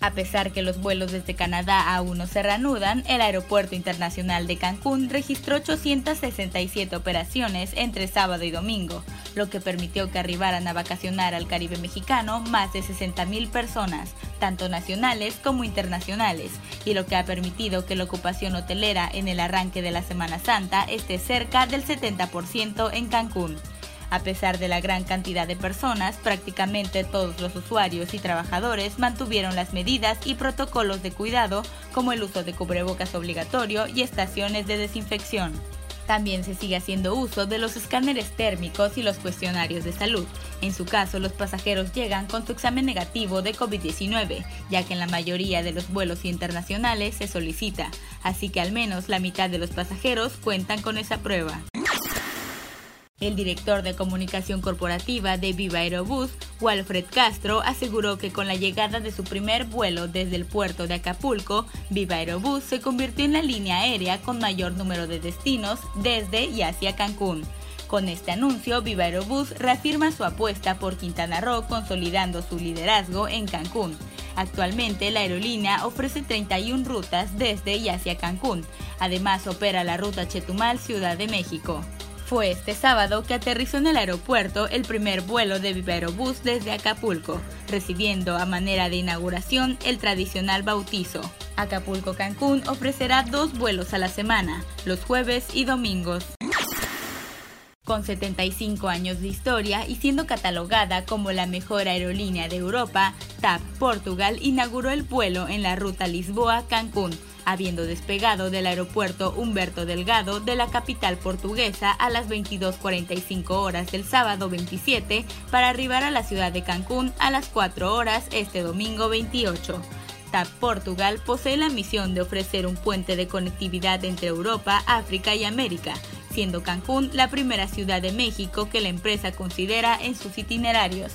A pesar que los vuelos desde Canadá aún no se reanudan, el Aeropuerto Internacional de Cancún registró 867 operaciones entre sábado y domingo, lo que permitió que arribaran a vacacionar al Caribe mexicano más de 60.000 personas, tanto nacionales como internacionales, y lo que ha permitido que la ocupación hotelera en el arranque de la Semana Santa esté cerca del 70% en Cancún. A pesar de la gran cantidad de personas, prácticamente todos los usuarios y trabajadores mantuvieron las medidas y protocolos de cuidado como el uso de cubrebocas obligatorio y estaciones de desinfección. También se sigue haciendo uso de los escáneres térmicos y los cuestionarios de salud. En su caso, los pasajeros llegan con su examen negativo de COVID-19, ya que en la mayoría de los vuelos internacionales se solicita, así que al menos la mitad de los pasajeros cuentan con esa prueba. El director de comunicación corporativa de Viva Aerobús, Walfred Castro, aseguró que con la llegada de su primer vuelo desde el puerto de Acapulco, Viva Aerobús se convirtió en la línea aérea con mayor número de destinos desde y hacia Cancún. Con este anuncio, Viva Aerobús reafirma su apuesta por Quintana Roo consolidando su liderazgo en Cancún. Actualmente la aerolínea ofrece 31 rutas desde y hacia Cancún. Además opera la ruta Chetumal Ciudad de México. Fue este sábado que aterrizó en el aeropuerto el primer vuelo de Viva Aerobús desde Acapulco, recibiendo a manera de inauguración el tradicional bautizo. Acapulco Cancún ofrecerá dos vuelos a la semana, los jueves y domingos. Con 75 años de historia y siendo catalogada como la mejor aerolínea de Europa, TAP Portugal inauguró el vuelo en la ruta Lisboa-Cancún, habiendo despegado del aeropuerto Humberto Delgado de la capital portuguesa a las 22.45 horas del sábado 27 para arribar a la ciudad de Cancún a las 4 horas este domingo 28. TAP Portugal posee la misión de ofrecer un puente de conectividad entre Europa, África y América, siendo Cancún la primera ciudad de México que la empresa considera en sus itinerarios.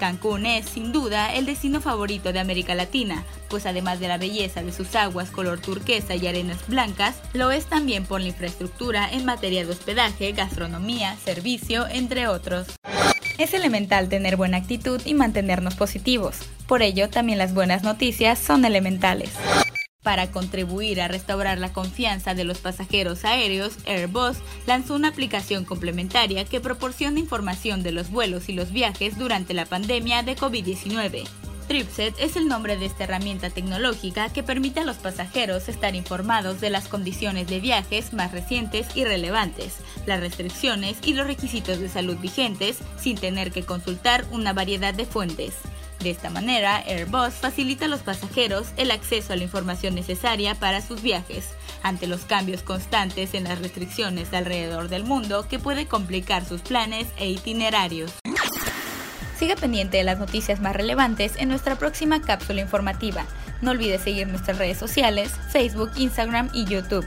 Cancún es, sin duda, el destino favorito de América Latina, pues además de la belleza de sus aguas color turquesa y arenas blancas, lo es también por la infraestructura en materia de hospedaje, gastronomía, servicio, entre otros. Es elemental tener buena actitud y mantenernos positivos. Por ello, también las buenas noticias son elementales. Para contribuir a restaurar la confianza de los pasajeros aéreos, Airbus lanzó una aplicación complementaria que proporciona información de los vuelos y los viajes durante la pandemia de COVID-19. Tripset es el nombre de esta herramienta tecnológica que permite a los pasajeros estar informados de las condiciones de viajes más recientes y relevantes, las restricciones y los requisitos de salud vigentes sin tener que consultar una variedad de fuentes. De esta manera, Airbus facilita a los pasajeros el acceso a la información necesaria para sus viajes, ante los cambios constantes en las restricciones alrededor del mundo que puede complicar sus planes e itinerarios. Siga pendiente de las noticias más relevantes en nuestra próxima cápsula informativa. No olvide seguir nuestras redes sociales, Facebook, Instagram y YouTube.